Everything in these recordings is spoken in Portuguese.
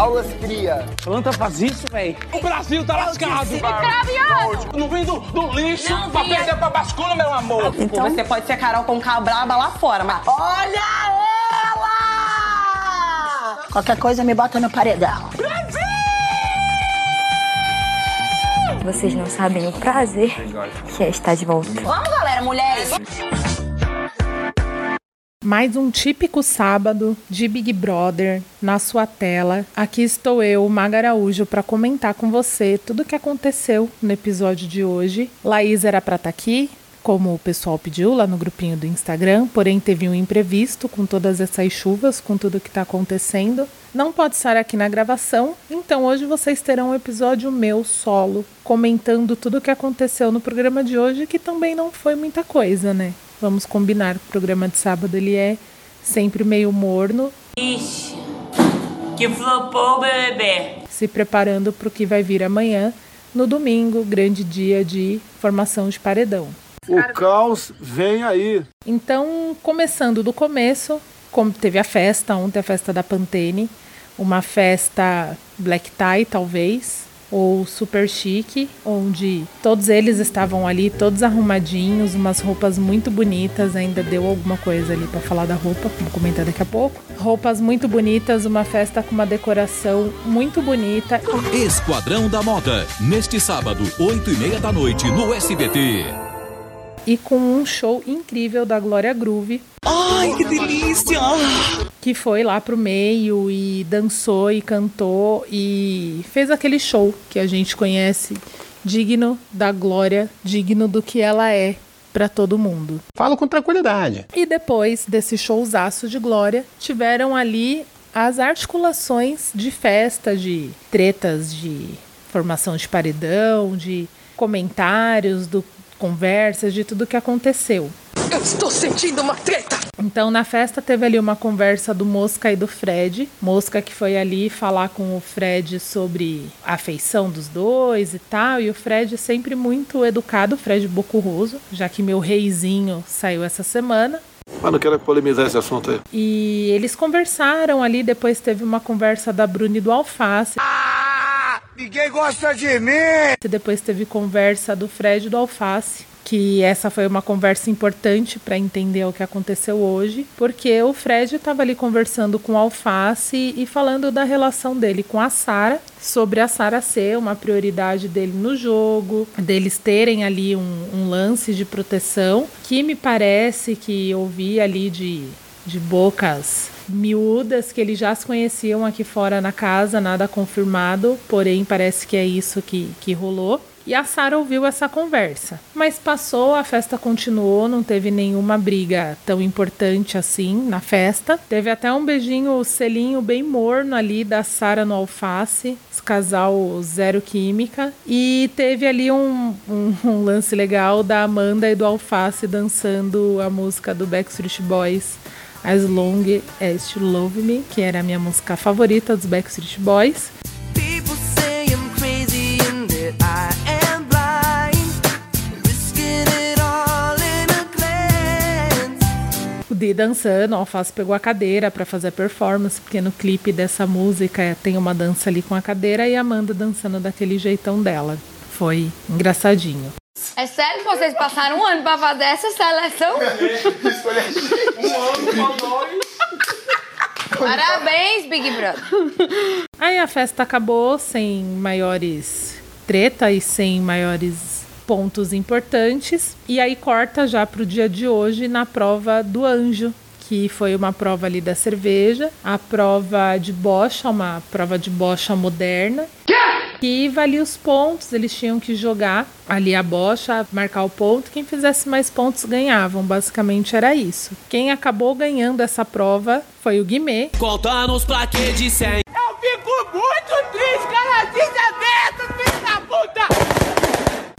Aulas cria. Planta faz isso, velho. O Brasil tá lascado. Craviado. Não vem do, do lixo Não pra perder pra bascula, meu amor. Então você pode ser Carol com braba lá fora, mas Olha ela! Qualquer coisa me bota no paredão. Vocês não sabem o prazer que é estar de volta. vamos, galera, mulheres. Mais um típico sábado de Big Brother na sua tela. Aqui estou eu, Maga Araújo, para comentar com você tudo o que aconteceu no episódio de hoje. Laís era para estar aqui, como o pessoal pediu lá no grupinho do Instagram, porém teve um imprevisto com todas essas chuvas, com tudo que está acontecendo. Não pode estar aqui na gravação, então hoje vocês terão um episódio meu solo, comentando tudo o que aconteceu no programa de hoje, que também não foi muita coisa, né? Vamos combinar, o programa de sábado ele é sempre meio morno, Ixi, que flopou, bebê. se preparando para o que vai vir amanhã, no domingo, grande dia de formação de paredão. O caos vem aí. Então, começando do começo, como teve a festa ontem, a festa da Pantene, uma festa black tie talvez, ou super chique, onde todos eles estavam ali, todos arrumadinhos, umas roupas muito bonitas, ainda deu alguma coisa ali para falar da roupa, vou comentar daqui a pouco. Roupas muito bonitas, uma festa com uma decoração muito bonita. Esquadrão da Moda, neste sábado, 8 e meia da noite, no SBT. E com um show incrível da Glória Groove. Ai, que delícia! Que foi lá pro meio e dançou e cantou e fez aquele show que a gente conhece, digno da Glória, digno do que ela é para todo mundo. Falo com tranquilidade. E depois desse showzaço de Glória, tiveram ali as articulações de festa, de tretas, de formação de paredão, de comentários, do conversas, de tudo que aconteceu. Eu estou sentindo uma treta! Então, na festa teve ali uma conversa do Mosca e do Fred. Mosca que foi ali falar com o Fred sobre a afeição dos dois e tal. E o Fred sempre muito educado, o Fred Bocurroso, já que meu reizinho saiu essa semana. Mas não quero polemizar esse assunto aí. E eles conversaram ali, depois teve uma conversa da Bruna e do Alface. Ninguém gosta de mim! Depois teve conversa do Fred do Alface. Que essa foi uma conversa importante para entender o que aconteceu hoje, porque o Fred estava ali conversando com o Alface e falando da relação dele com a Sara, sobre a Sara ser uma prioridade dele no jogo, deles terem ali um, um lance de proteção, que me parece que eu vi ali de, de bocas miúdas que eles já se conheciam aqui fora na casa, nada confirmado, porém parece que é isso que, que rolou. E a Sara ouviu essa conversa. Mas passou, a festa continuou, não teve nenhuma briga tão importante assim na festa. Teve até um beijinho, selinho bem morno ali da Sara no alface, casal zero química. E teve ali um, um, um lance legal da Amanda e do alface dançando a música do Backstreet Boys. As Long as You Love Me, que era a minha música favorita dos Backstreet Boys. Di dançando, o Alface pegou a cadeira pra fazer a performance, porque no clipe dessa música tem uma dança ali com a cadeira e a Amanda dançando daquele jeitão dela. Foi engraçadinho. É sério que vocês passaram um ano pra fazer essa seleção? Parabéns, Big Brother. Aí a festa acabou sem maiores treta e sem maiores pontos importantes. E aí corta já pro dia de hoje na prova do anjo, que foi uma prova ali da cerveja, a prova de bocha, uma prova de bocha moderna. Que valia os pontos, eles tinham que jogar ali a bocha, marcar o ponto. Quem fizesse mais pontos ganhavam, basicamente era isso. Quem acabou ganhando essa prova foi o Guimê, Conta nos plaquês de 100. Eu fico muito triste, cara, aberto, filho da puta!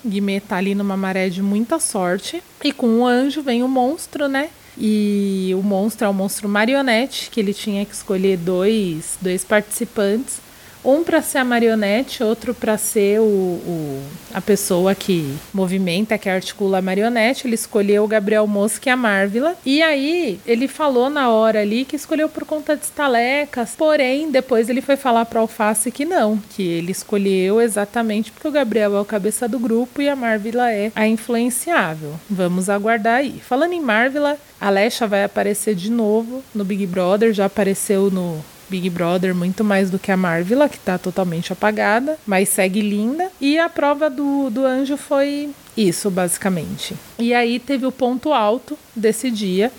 Guimê tá ali numa maré de muita sorte. E com o anjo vem o monstro, né? E o monstro é o monstro marionete, que ele tinha que escolher dois, dois participantes. Um para ser a marionete, outro para ser o, o- a pessoa que movimenta, que articula a marionete. Ele escolheu o Gabriel Mosca e a Marvila. E aí ele falou na hora ali que escolheu por conta de estalecas. Porém, depois ele foi falar para Alface que não, que ele escolheu exatamente porque o Gabriel é o cabeça do grupo e a Marvila é a influenciável. Vamos aguardar aí. Falando em Marvila, a Lesha vai aparecer de novo no Big Brother, já apareceu no Big Brother muito mais do que a Marvila, que tá totalmente apagada, mas segue linda. E a prova do, do anjo foi isso, basicamente. E aí teve o ponto alto desse dia,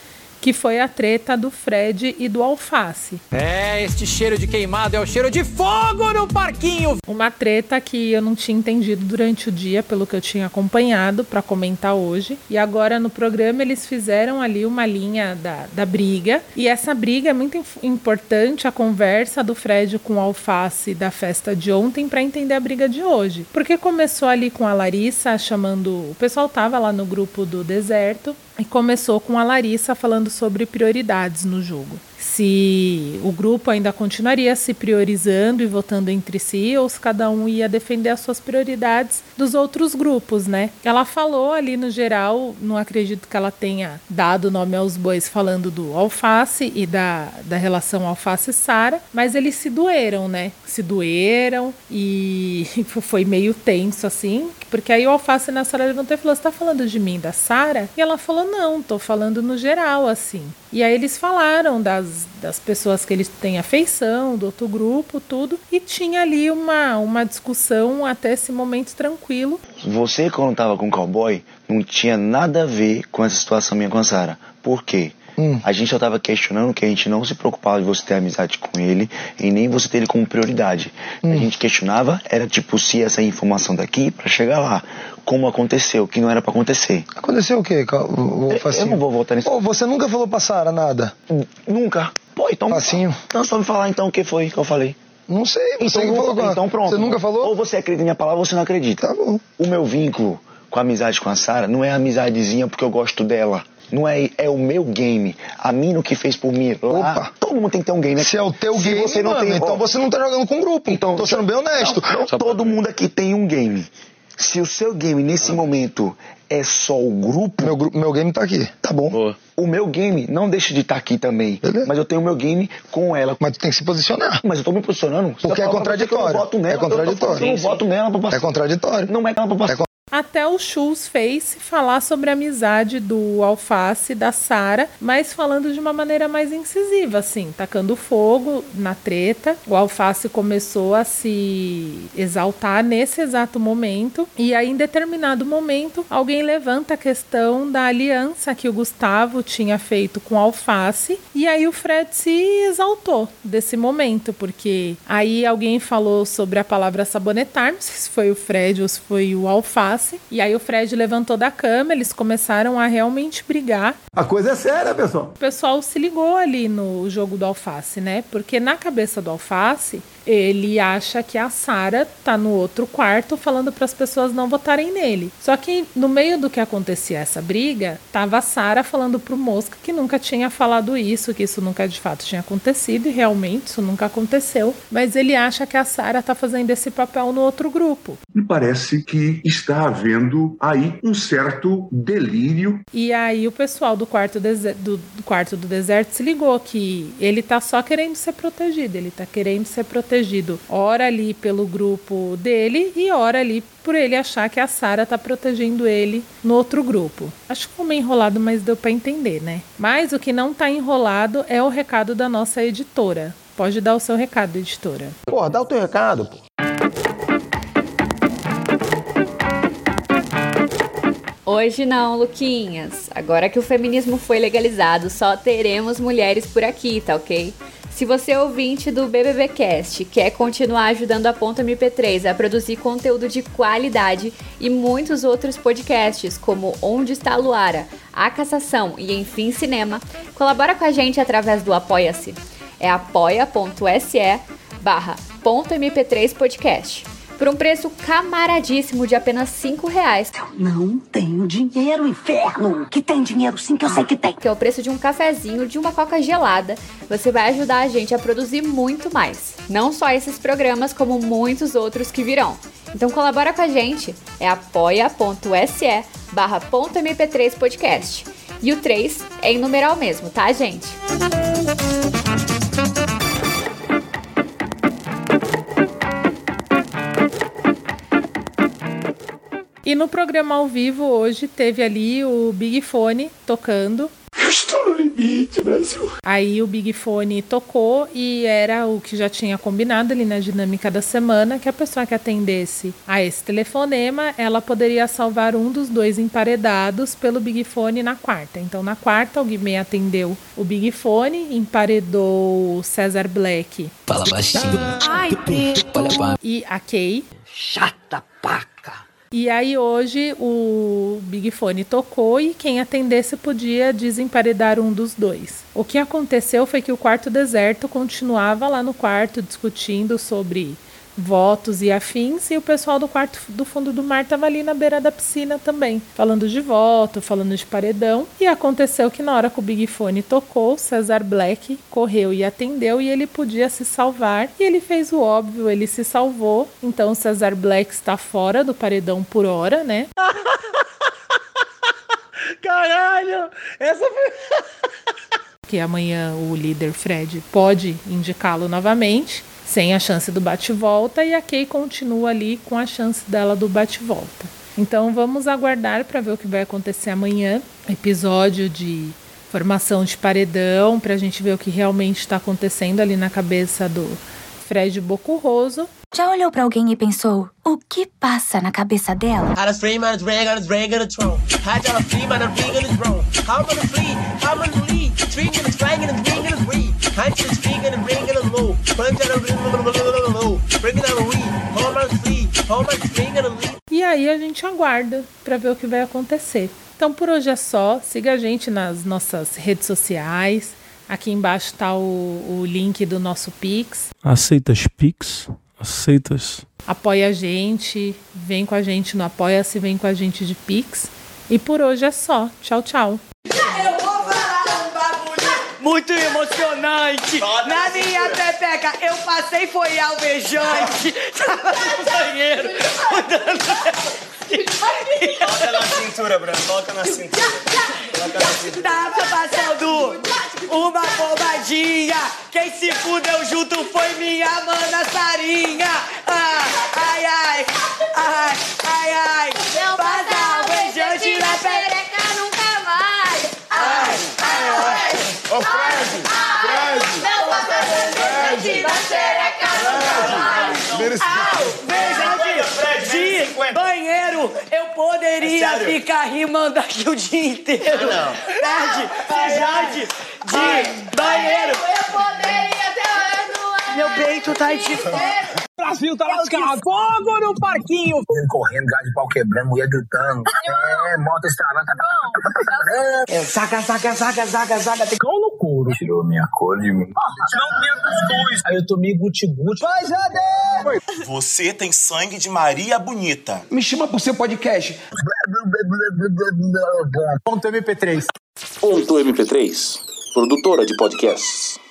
que foi a treta do Fred e do Alface. É, este cheiro de queimado é o cheiro de fogo no parquinho. Uma treta que eu não tinha entendido durante o dia, pelo que eu tinha acompanhado para comentar hoje. E agora no programa eles fizeram ali uma linha da, da briga. E essa briga é muito importante, a conversa do Fred com o Alface da festa de ontem, para entender a briga de hoje. Porque começou ali com a Larissa chamando. O pessoal tava lá no grupo do deserto. E começou com a Larissa falando sobre prioridades no jogo. Se o grupo ainda continuaria se priorizando e votando entre si, ou se cada um ia defender as suas prioridades dos outros grupos, né? Ela falou ali no geral, não acredito que ela tenha dado nome aos bois falando do alface e da, da relação alface-sara, mas eles se doeram, né? Se doeram e foi meio tenso assim, porque aí o alface na Sara levantou e falou: Você tá falando de mim, da Sara? E ela falou: Não, tô falando no geral, assim. E aí eles falaram das, das pessoas que eles têm afeição, do outro grupo, tudo. E tinha ali uma, uma discussão até esse momento tranquilo. Você, quando tava com o cowboy, não tinha nada a ver com essa situação minha com a Sara. Por quê? A gente só tava questionando que a gente não se preocupava de você ter amizade com ele e nem você ter ele como prioridade. A gente questionava, era tipo, se essa informação daqui pra chegar lá. Como aconteceu, que não era pra acontecer. Aconteceu o quê? O- o Eu- Facinho? eu não vou voltar nisso. Pô, você nunca falou pra Sara nada? Nunca. Pô, então. Facinho? Então só me falar então o que foi que eu falei. Não sei, você Então, falou com então pronto. Você nunca falou? Ou você acredita em minha palavra ou você não acredita. Tá bom. O meu vínculo com a amizade com a Sara não é amizadezinha porque eu gosto dela. Não é, é o meu game. A mina que fez por mim lá. Opa. Todo mundo tem que ter um game, né? Se é o teu Se game, você não mano, tem, então ó, você não tá jogando com o grupo. Então, Tô sendo bem honesto. não, não, todo mundo aqui tem um game. Se o seu game nesse momento é só o grupo. Meu, gru- meu game tá aqui. Tá bom. O meu game não deixa de estar aqui também. Beleza. Mas eu tenho o meu game com ela. Mas tu tem que se posicionar. Mas eu tô me posicionando. Porque é que eu não contraditório. voto nela, É contraditório. Eu, eu não voto nela pra passar. É contraditório. Não é ela pra passar. Até o Schultz fez falar sobre a amizade do Alface da Sara, mas falando de uma maneira mais incisiva, assim, tacando fogo na treta. O Alface começou a se exaltar nesse exato momento, e aí, em determinado momento, alguém levanta a questão da aliança que o Gustavo tinha feito com o Alface, e aí o Fred se exaltou desse momento, porque aí alguém falou sobre a palavra sabonetar, não sei se foi o Fred ou se foi o Alface, e aí o Fred levantou da cama, eles começaram a realmente brigar. A coisa é séria, pessoal. O pessoal se ligou ali no jogo do Alface, né? Porque na cabeça do Alface, ele acha que a Sara tá no outro quarto falando para as pessoas não votarem nele. Só que no meio do que acontecia essa briga, tava a Sara falando pro Mosca que nunca tinha falado isso, que isso nunca de fato tinha acontecido e realmente isso nunca aconteceu, mas ele acha que a Sara tá fazendo esse papel no outro grupo. Me parece que está havendo aí um certo delírio. E aí o pessoal do quarto, do, do quarto do deserto se ligou que ele tá só querendo ser protegido, ele tá querendo ser protegido, ora ali pelo grupo dele e ora ali por ele achar que a Sara tá protegendo ele no outro grupo. Acho que ficou meio enrolado, mas deu para entender, né? Mas o que não tá enrolado é o recado da nossa editora. Pode dar o seu recado, editora. Porra, dá o teu recado, pô. Hoje não, Luquinhas. Agora que o feminismo foi legalizado, só teremos mulheres por aqui, tá ok? Se você é ouvinte do BBBcast quer continuar ajudando a Ponta MP3 a produzir conteúdo de qualidade e muitos outros podcasts, como Onde está a Luara, A Cassação e Enfim Cinema, colabora com a gente através do Apoia-se. É apoia.se barra Ponto MP3 Podcast. Por um preço camaradíssimo de apenas 5 reais. Não tenho dinheiro, inferno. Que tem dinheiro sim, que eu sei que tem. Que é o preço de um cafezinho, de uma coca gelada. Você vai ajudar a gente a produzir muito mais. Não só esses programas, como muitos outros que virão. Então colabora com a gente. É apoia.se barra .mp3 podcast. E o 3 é em numeral mesmo, tá, gente? E no programa ao vivo hoje teve ali o Big Fone tocando. Estou no limite, Brasil. Aí o Big Fone tocou e era o que já tinha combinado ali na dinâmica da semana, que a pessoa que atendesse a esse telefonema, ela poderia salvar um dos dois emparedados pelo Big Fone na quarta. Então na quarta o Guimê atendeu o Big Fone, emparedou o César Black. Fala baixinho. Ai, e a Kay. Chata paca. E aí hoje o Big Fone tocou e quem atendesse podia desemparedar um dos dois. O que aconteceu foi que o quarto deserto continuava lá no quarto discutindo sobre votos e afins e o pessoal do quarto do fundo do mar estava ali na beira da piscina também, falando de voto, falando de paredão. E aconteceu que na hora que o Big Fone tocou, Cesar Black correu e atendeu e ele podia se salvar. E ele fez o óbvio, ele se salvou. Então Cesar Black está fora do paredão por hora, né? Caralho! Essa foi. que amanhã o líder Fred pode indicá-lo novamente, sem a chance do bate-volta, e a Kay continua ali com a chance dela do bate-volta. Então vamos aguardar para ver o que vai acontecer amanhã. Episódio de formação de paredão, para a gente ver o que realmente está acontecendo ali na cabeça do Fred Bocurroso. Já olhou pra alguém e pensou, o que passa na cabeça dela? And low. Punch low. Bring it and string lead. E aí a gente aguarda para ver o que vai acontecer. Então por hoje é só. Siga a gente nas nossas redes sociais. Aqui embaixo está o, o link do nosso Pix. Aceitas Pix? Aceitas? Apoia a gente, vem com a gente no Apoia-se, vem com a gente de Pix. E por hoje é só. Tchau, tchau. Muito emocionante. Na minha pepeca, eu passei, foi alvejante. Tava no banheiro. Coloca na cintura, Bruno. Coloca na cintura. Coloca na cintura. Tava passando uma bombadinha. Quem se fudeu junto foi minha mana Sarinha. Ah, ai, ai, ai, ai, ai. Passa passa alvejante na pepeca. nunca mais. Ai, ai, ai. Ô, Fred! Fred! Não passa alvejante na xereca nunca mais. Alvejante de banheiro. Eu É sério? ficar rimando aqui o dia inteiro. Ah, Perde, alvejante de banheiro. Eu poderia ter Meu peito tá de Brasil tá lascado. Fogo no parquinho. Correndo, gás de pau quebrando, mulher gritando. É, moto estralando. É, saca, saca, saca, saca, saca. Tem Cão no couro. Tirou minha cor de mim. Não minha cuscuz. Aí eu tomei guti-guti. Vai, Jade! Você tem sangue de Maria Bonita. Me chama pro seu podcast. Ponto MP3. Ponto MP3, produtora de podcasts.